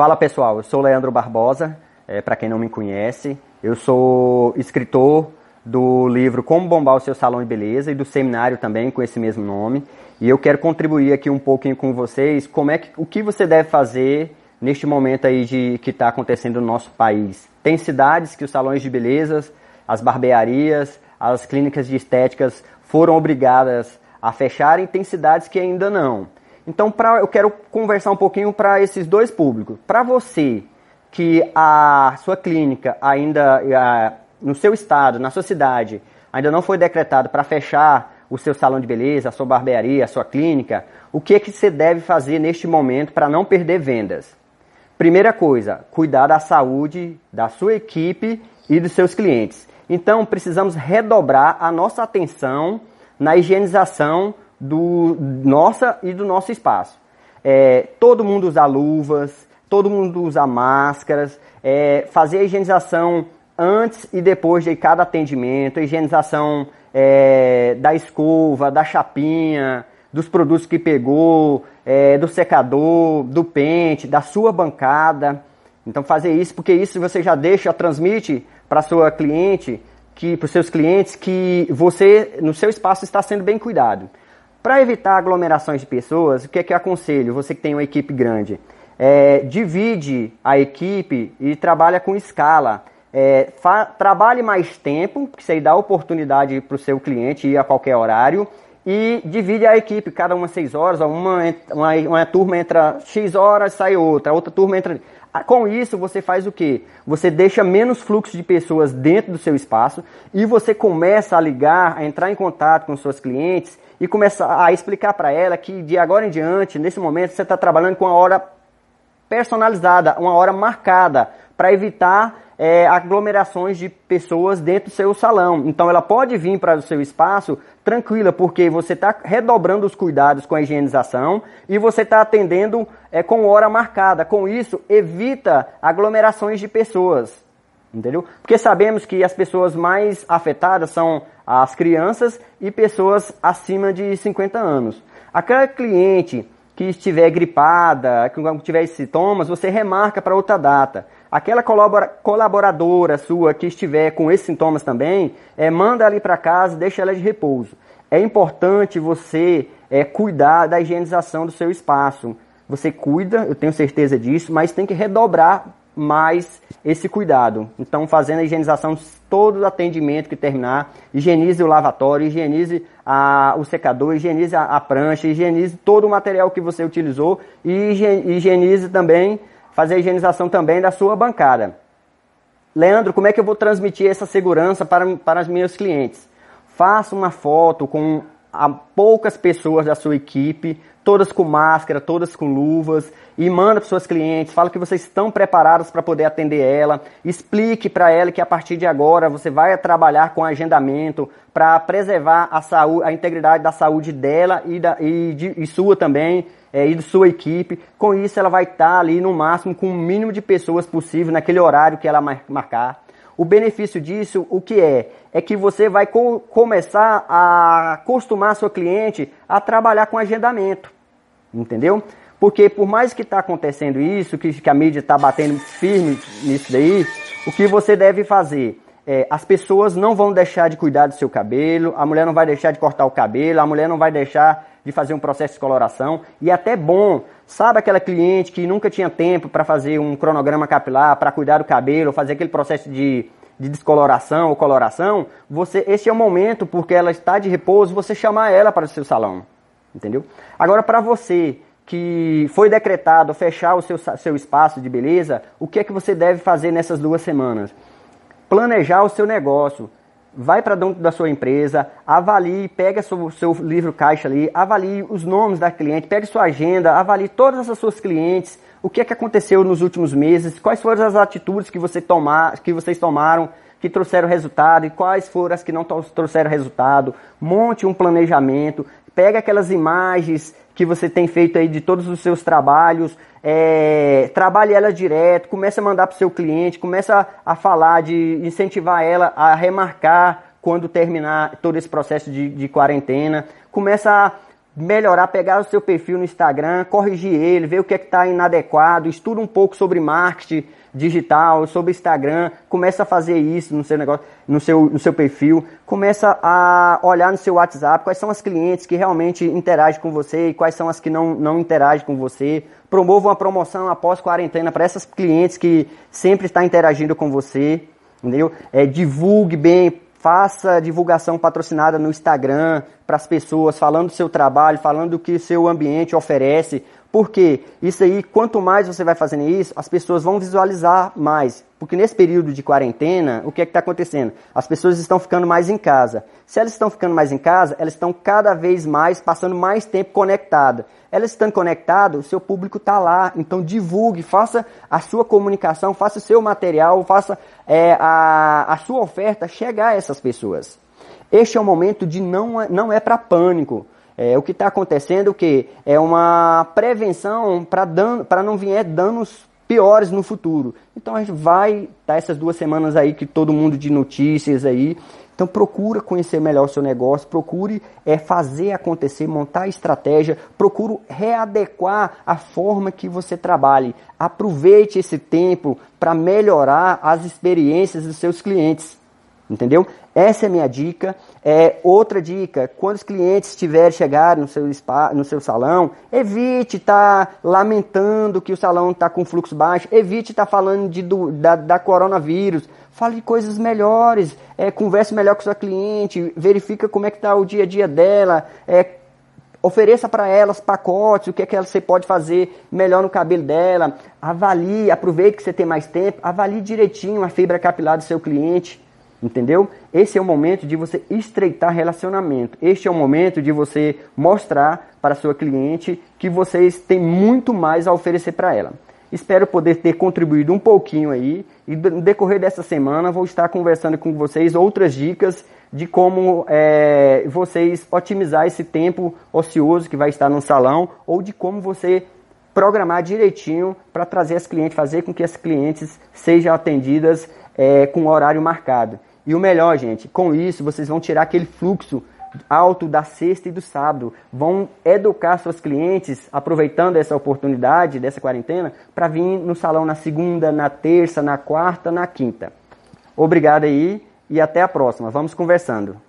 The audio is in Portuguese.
Fala pessoal, eu sou Leandro Barbosa, é, para quem não me conhece. Eu sou escritor do livro Como Bombar o Seu Salão de Beleza e do seminário também com esse mesmo nome. E eu quero contribuir aqui um pouquinho com vocês como é que, o que você deve fazer neste momento aí de que está acontecendo no nosso país. Tem cidades que os salões de belezas, as barbearias, as clínicas de estéticas foram obrigadas a fecharem, tem cidades que ainda não. Então, pra, eu quero conversar um pouquinho para esses dois públicos. Para você que a sua clínica ainda, a, no seu estado, na sua cidade, ainda não foi decretado para fechar o seu salão de beleza, a sua barbearia, a sua clínica, o que é que você deve fazer neste momento para não perder vendas? Primeira coisa, cuidar da saúde da sua equipe e dos seus clientes. Então, precisamos redobrar a nossa atenção na higienização do nossa e do nosso espaço. É, todo mundo usa luvas, todo mundo usa máscaras, é, fazer a higienização antes e depois de cada atendimento, a higienização é, da escova, da chapinha, dos produtos que pegou, é, do secador, do pente, da sua bancada. Então fazer isso, porque isso você já deixa, transmite para sua cliente, que para os seus clientes que você no seu espaço está sendo bem cuidado. Para evitar aglomerações de pessoas, o que é que eu aconselho? Você que tem uma equipe grande, é, divide a equipe e trabalha com escala. É, trabalhe mais tempo, que isso aí dá oportunidade para o seu cliente ir a qualquer horário. E divide a equipe, cada uma seis horas, uma, uma, uma turma entra X horas, sai outra, outra turma entra. Com isso, você faz o quê? Você deixa menos fluxo de pessoas dentro do seu espaço e você começa a ligar, a entrar em contato com seus clientes e começa a explicar para ela que de agora em diante, nesse momento, você está trabalhando com uma hora personalizada, uma hora marcada, para evitar é, aglomerações de pessoas dentro do seu salão. Então ela pode vir para o seu espaço tranquila, porque você está redobrando os cuidados com a higienização e você está atendendo é, com hora marcada. Com isso, evita aglomerações de pessoas. Entendeu? Porque sabemos que as pessoas mais afetadas são as crianças e pessoas acima de 50 anos. Aquela cliente que estiver gripada, que tiver sintomas, você remarca para outra data. Aquela colaboradora sua que estiver com esses sintomas também, é, manda ali para casa, deixa ela de repouso. É importante você é, cuidar da higienização do seu espaço. Você cuida, eu tenho certeza disso, mas tem que redobrar mais esse cuidado. Então, fazendo a higienização, todo o atendimento que terminar, higienize o lavatório, higienize a, o secador, higienize a, a, prancha, higienize todo o material que você utilizou e higienize também, fazer a higienização também da sua bancada. Leandro, como é que eu vou transmitir essa segurança para, para os meus clientes? Faça uma foto com a poucas pessoas da sua equipe, todas com máscara, todas com luvas, e manda para seus clientes, fala que vocês estão preparados para poder atender ela, explique para ela que a partir de agora você vai trabalhar com agendamento para preservar a saúde, a integridade da saúde dela e, da, e, de, e sua também, é, e de sua equipe. Com isso ela vai estar tá ali no máximo com o mínimo de pessoas possível naquele horário que ela marcar. O benefício disso, o que é? É que você vai co começar a acostumar seu cliente a trabalhar com agendamento. Entendeu? Porque por mais que está acontecendo isso, que, que a mídia está batendo firme nisso daí, o que você deve fazer? É, as pessoas não vão deixar de cuidar do seu cabelo, a mulher não vai deixar de cortar o cabelo, a mulher não vai deixar de fazer um processo de coloração. E é até bom, sabe aquela cliente que nunca tinha tempo para fazer um cronograma capilar, para cuidar do cabelo, fazer aquele processo de, de descoloração ou coloração? Você, esse é o momento, porque ela está de repouso, você chamar ela para o seu salão. Entendeu? Agora, para você que foi decretado fechar o seu, seu espaço de beleza, o que é que você deve fazer nessas duas semanas? Planejar o seu negócio vai para dentro da sua empresa, avalie, pega o seu livro caixa ali, avalie os nomes da cliente, pegue sua agenda, avalie todas as suas clientes, o que é que aconteceu nos últimos meses, quais foram as atitudes que, você tomar, que vocês tomaram que trouxeram resultado e quais foram as que não trouxeram resultado. Monte um planejamento, pega aquelas imagens que você tem feito aí de todos os seus trabalhos, é, trabalhe ela direto, comece a mandar para o seu cliente, comece a, a falar, de incentivar ela a remarcar quando terminar todo esse processo de, de quarentena, começa a melhorar, pegar o seu perfil no Instagram, corrigir ele, ver o que é está inadequado, estuda um pouco sobre marketing digital, sobre Instagram, começa a fazer isso no seu negócio, no seu, no seu perfil, começa a olhar no seu WhatsApp quais são as clientes que realmente interagem com você e quais são as que não, não interagem com você. Promova uma promoção após quarentena para essas clientes que sempre estão interagindo com você, entendeu? É, divulgue bem, faça divulgação patrocinada no Instagram para as pessoas, falando do seu trabalho, falando do que seu ambiente oferece. Porque isso aí, quanto mais você vai fazendo isso, as pessoas vão visualizar mais. Porque nesse período de quarentena, o que é que está acontecendo? As pessoas estão ficando mais em casa. Se elas estão ficando mais em casa, elas estão cada vez mais passando mais tempo conectadas. Elas estando conectadas, o seu público está lá. Então divulgue, faça a sua comunicação, faça o seu material, faça é, a, a sua oferta chegar a essas pessoas. Este é o momento de não, não é para pânico. É, o que está acontecendo o que é uma prevenção para não vier danos piores no futuro. Então a gente vai estar tá essas duas semanas aí que todo mundo de notícias aí. Então procura conhecer melhor o seu negócio, procure é, fazer acontecer, montar estratégia, procure readequar a forma que você trabalhe. Aproveite esse tempo para melhorar as experiências dos seus clientes. Entendeu? Essa é a minha dica. É, outra dica, quando os clientes tiverem chegar no seu, spa, no seu salão, evite estar tá lamentando que o salão está com fluxo baixo, evite estar tá falando de, do, da, da coronavírus. Fale de coisas melhores, é, converse melhor com sua cliente, verifica como é que está o dia a dia dela, é, ofereça para elas pacotes, o que é que você pode fazer melhor no cabelo dela, avalie, aproveite que você tem mais tempo, avalie direitinho a fibra capilar do seu cliente. Entendeu? Esse é o momento de você estreitar relacionamento. Este é o momento de você mostrar para sua cliente que vocês têm muito mais a oferecer para ela. Espero poder ter contribuído um pouquinho aí e no decorrer dessa semana vou estar conversando com vocês outras dicas de como é, vocês otimizar esse tempo ocioso que vai estar no salão ou de como você programar direitinho para trazer as clientes, fazer com que as clientes sejam atendidas é, com horário marcado. E o melhor, gente, com isso vocês vão tirar aquele fluxo alto da sexta e do sábado. Vão educar seus clientes, aproveitando essa oportunidade dessa quarentena, para vir no salão na segunda, na terça, na quarta, na quinta. Obrigado aí e até a próxima. Vamos conversando.